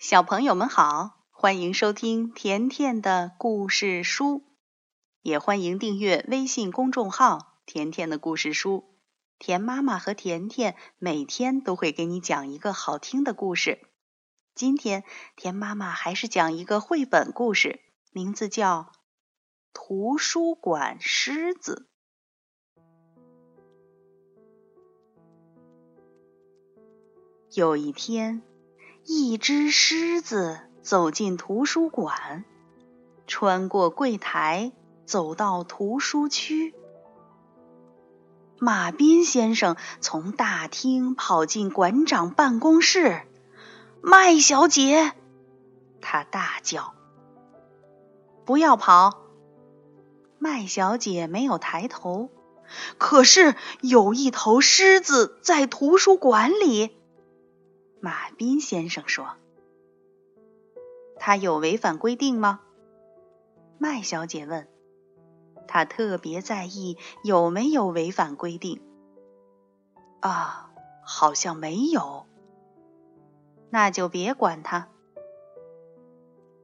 小朋友们好，欢迎收听甜甜的故事书，也欢迎订阅微信公众号“甜甜的故事书”。甜妈妈和甜甜每天都会给你讲一个好听的故事。今天甜妈妈还是讲一个绘本故事，名字叫《图书馆狮子》。有一天。一只狮子走进图书馆，穿过柜台，走到图书区。马斌先生从大厅跑进馆长办公室，“麦小姐！”他大叫，“不要跑！”麦小姐没有抬头，可是有一头狮子在图书馆里。马彬先生说：“他有违反规定吗？”麦小姐问。他特别在意有没有违反规定。啊，好像没有。那就别管他。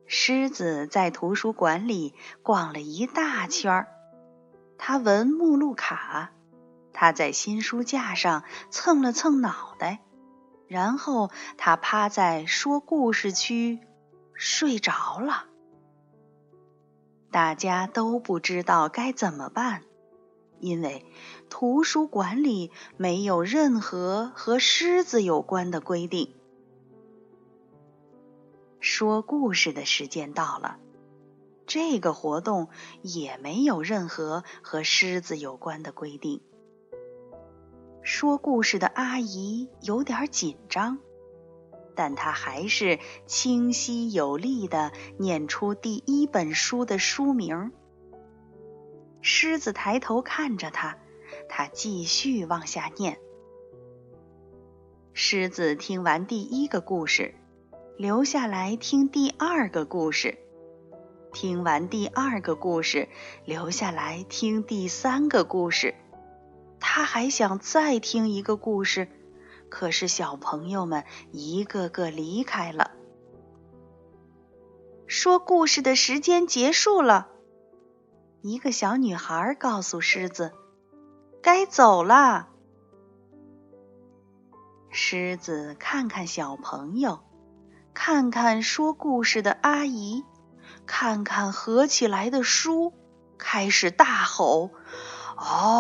狮子在图书馆里逛了一大圈儿，他闻目录卡，他在新书架上蹭了蹭脑袋。然后他趴在说故事区睡着了。大家都不知道该怎么办，因为图书馆里没有任何和狮子有关的规定。说故事的时间到了，这个活动也没有任何和狮子有关的规定。说故事的阿姨有点紧张，但她还是清晰有力的念出第一本书的书名。狮子抬头看着他，他继续往下念。狮子听完第一个故事，留下来听第二个故事。听完第二个故事，留下来听第三个故事。他还想再听一个故事，可是小朋友们一个个离开了。说故事的时间结束了，一个小女孩告诉狮子：“该走了。”狮子看看小朋友，看看说故事的阿姨，看看合起来的书，开始大吼。哦，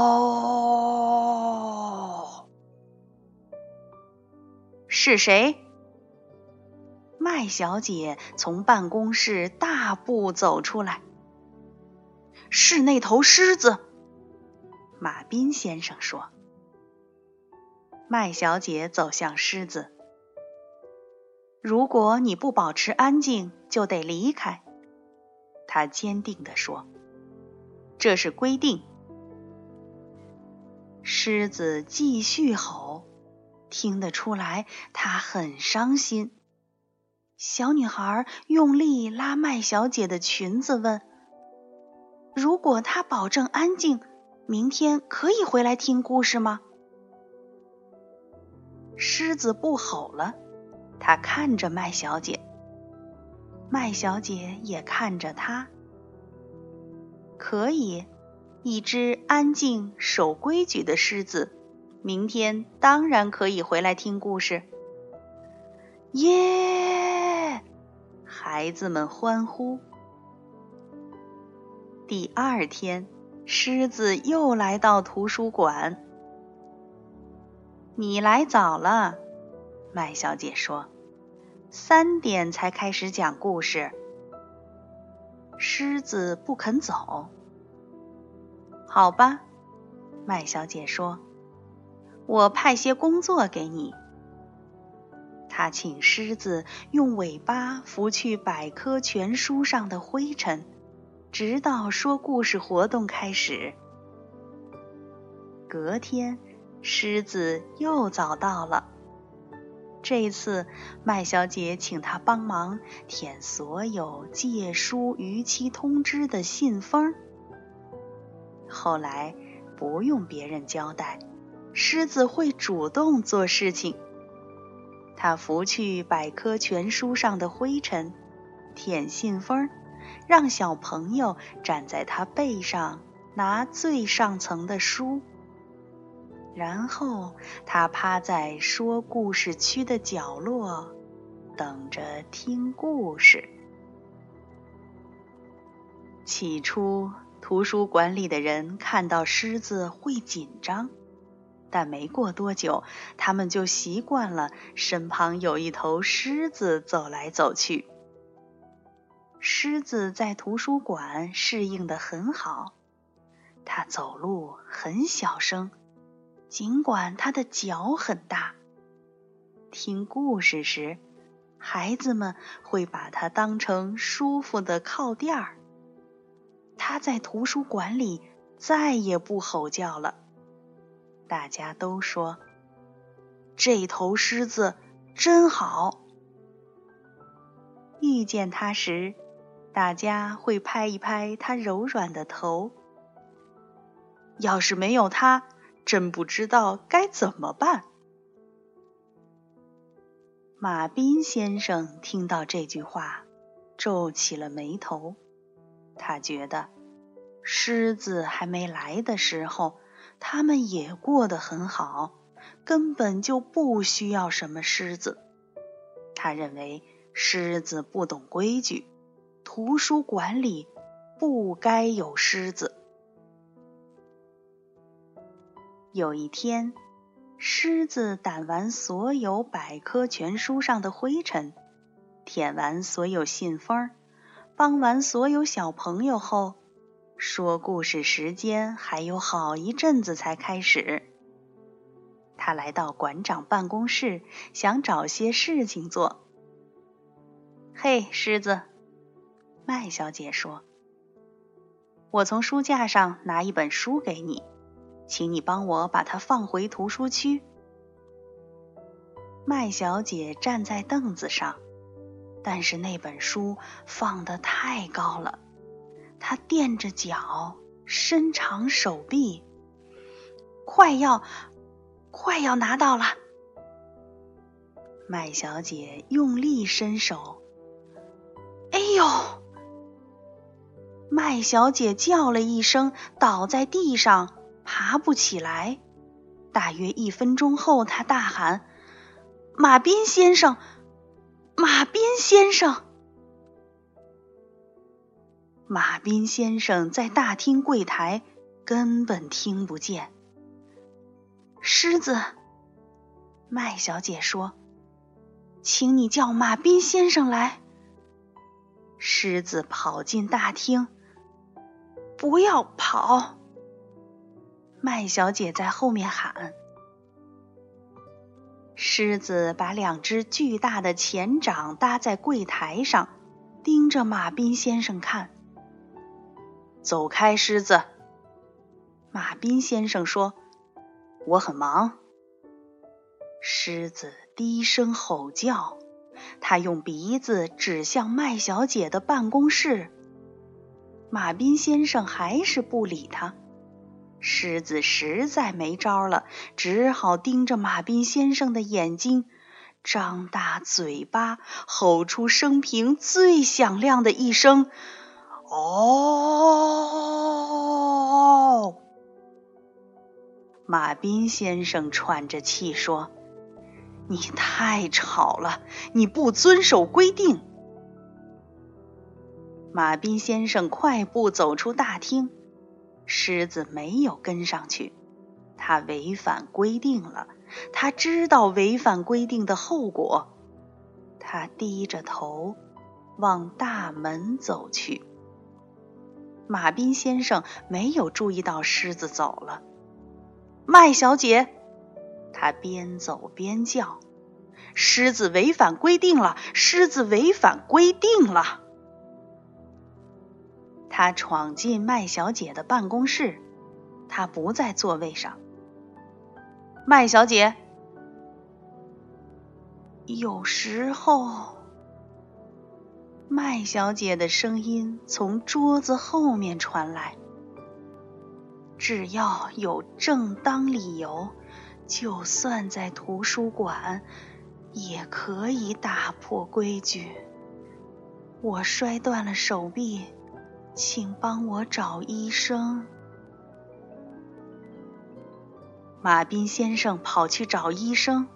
是谁？麦小姐从办公室大步走出来。是那头狮子。马彬先生说。麦小姐走向狮子。如果你不保持安静，就得离开。她坚定地说。这是规定。狮子继续吼，听得出来它很伤心。小女孩用力拉麦小姐的裙子，问：“如果她保证安静，明天可以回来听故事吗？”狮子不吼了，它看着麦小姐，麦小姐也看着它。可以。一只安静、守规矩的狮子，明天当然可以回来听故事。耶！孩子们欢呼。第二天，狮子又来到图书馆。你来早了，麦小姐说。三点才开始讲故事。狮子不肯走。好吧，麦小姐说：“我派些工作给你。”她请狮子用尾巴拂去百科全书上的灰尘，直到说故事活动开始。隔天，狮子又早到了。这次，麦小姐请他帮忙填所有借书逾期通知的信封。后来不用别人交代，狮子会主动做事情。它拂去百科全书上的灰尘，舔信封，让小朋友站在它背上拿最上层的书。然后他趴在说故事区的角落，等着听故事。起初，图书馆里的人看到狮子会紧张，但没过多久，他们就习惯了身旁有一头狮子走来走去。狮子在图书馆适应的很好，它走路很小声。尽管它的脚很大，听故事时，孩子们会把它当成舒服的靠垫儿。他在图书馆里再也不吼叫了。大家都说，这头狮子真好。遇见它时，大家会拍一拍它柔软的头。要是没有它，真不知道该怎么办。马彬先生听到这句话，皱起了眉头。他觉得，狮子还没来的时候，他们也过得很好，根本就不需要什么狮子。他认为狮子不懂规矩，图书馆里不该有狮子。有一天，狮子掸完所有百科全书上的灰尘，舔完所有信封，帮完所有小朋友后，说故事时间还有好一阵子才开始。他来到馆长办公室，想找些事情做。嘿，狮子，麦小姐说：“我从书架上拿一本书给你。”请你帮我把它放回图书区。麦小姐站在凳子上，但是那本书放得太高了，她垫着脚，伸长手臂，快要，快要拿到了。麦小姐用力伸手，哎呦！麦小姐叫了一声，倒在地上。爬不起来。大约一分钟后，她大喊：“马斌先生，马彬先生！”马彬先生在大厅柜台，根本听不见。狮子，麦小姐说：“请你叫马彬先生来。”狮子跑进大厅，不要跑。麦小姐在后面喊：“狮子把两只巨大的前掌搭在柜台上，盯着马彬先生看。走开，狮子！”马彬先生说：“我很忙。”狮子低声吼叫，他用鼻子指向麦小姐的办公室。马彬先生还是不理他。狮子实在没招了，只好盯着马彬先生的眼睛，张大嘴巴，吼出生平最响亮的一声：“哦！”马彬先生喘着气说：“你太吵了，你不遵守规定。”马彬先生快步走出大厅。狮子没有跟上去，他违反规定了。他知道违反规定的后果。他低着头往大门走去。马彬先生没有注意到狮子走了。麦小姐，他边走边叫：“狮子违反规定了！狮子违反规定了！”他闯进麦小姐的办公室，她不在座位上。麦小姐，有时候，麦小姐的声音从桌子后面传来。只要有正当理由，就算在图书馆，也可以打破规矩。我摔断了手臂，请帮我找医生。马彬先生跑去找医生。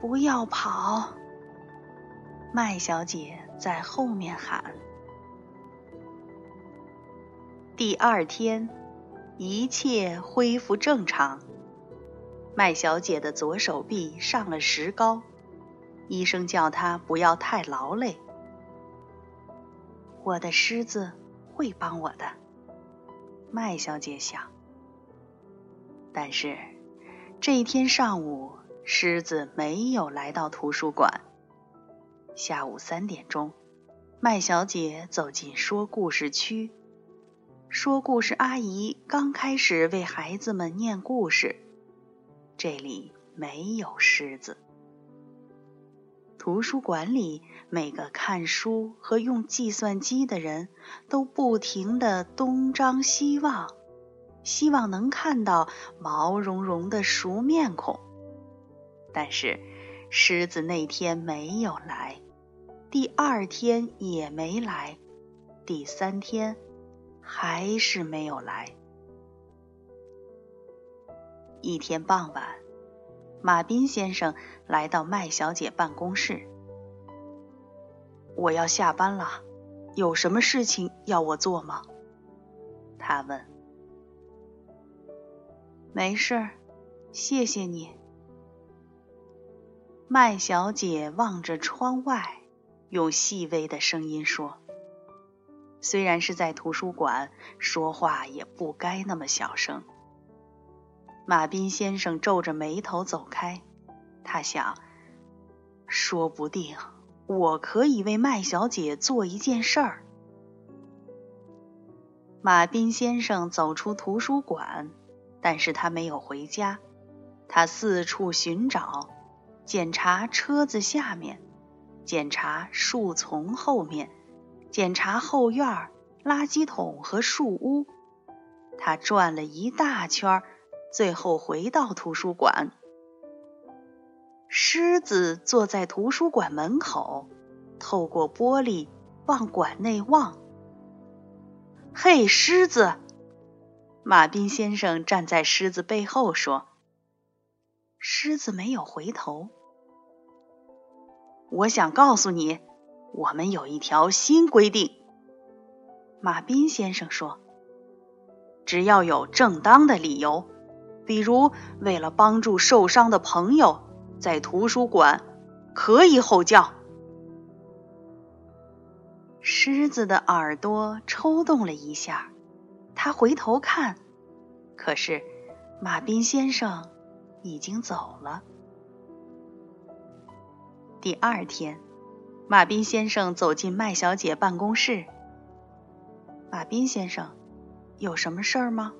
不要跑！麦小姐在后面喊。第二天，一切恢复正常。麦小姐的左手臂上了石膏，医生叫她不要太劳累。我的狮子会帮我的，麦小姐想。但是这一天上午。狮子没有来到图书馆。下午三点钟，麦小姐走进说故事区。说故事阿姨刚开始为孩子们念故事。这里没有狮子。图书馆里，每个看书和用计算机的人都不停地东张西望，希望能看到毛茸茸的熟面孔。但是，狮子那天没有来，第二天也没来，第三天还是没有来。一天傍晚，马彬先生来到麦小姐办公室。我要下班了，有什么事情要我做吗？他问。没事，谢谢你。麦小姐望着窗外，用细微的声音说：“虽然是在图书馆，说话也不该那么小声。”马彬先生皱着眉头走开。他想：“说不定我可以为麦小姐做一件事儿。”马彬先生走出图书馆，但是他没有回家，他四处寻找。检查车子下面，检查树丛后面，检查后院、垃圾桶和树屋。他转了一大圈儿，最后回到图书馆。狮子坐在图书馆门口，透过玻璃往馆内望。嘿，狮子！马彬先生站在狮子背后说。狮子没有回头。我想告诉你，我们有一条新规定。马彬先生说：“只要有正当的理由，比如为了帮助受伤的朋友，在图书馆可以吼叫。”狮子的耳朵抽动了一下，他回头看，可是马彬先生。已经走了。第二天，马彬先生走进麦小姐办公室。马彬先生，有什么事儿吗？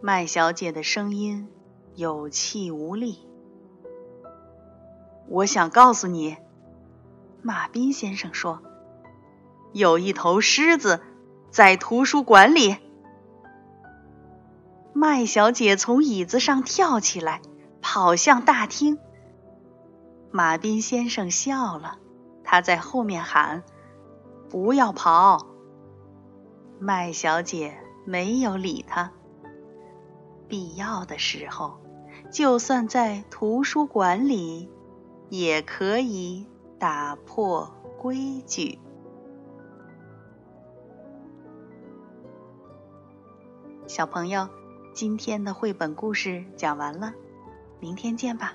麦小姐的声音有气无力。我想告诉你，马彬先生说，有一头狮子在图书馆里。麦小姐从椅子上跳起来，跑向大厅。马彬先生笑了，他在后面喊：“不要跑！”麦小姐没有理他。必要的时候，就算在图书馆里，也可以打破规矩。小朋友。今天的绘本故事讲完了，明天见吧。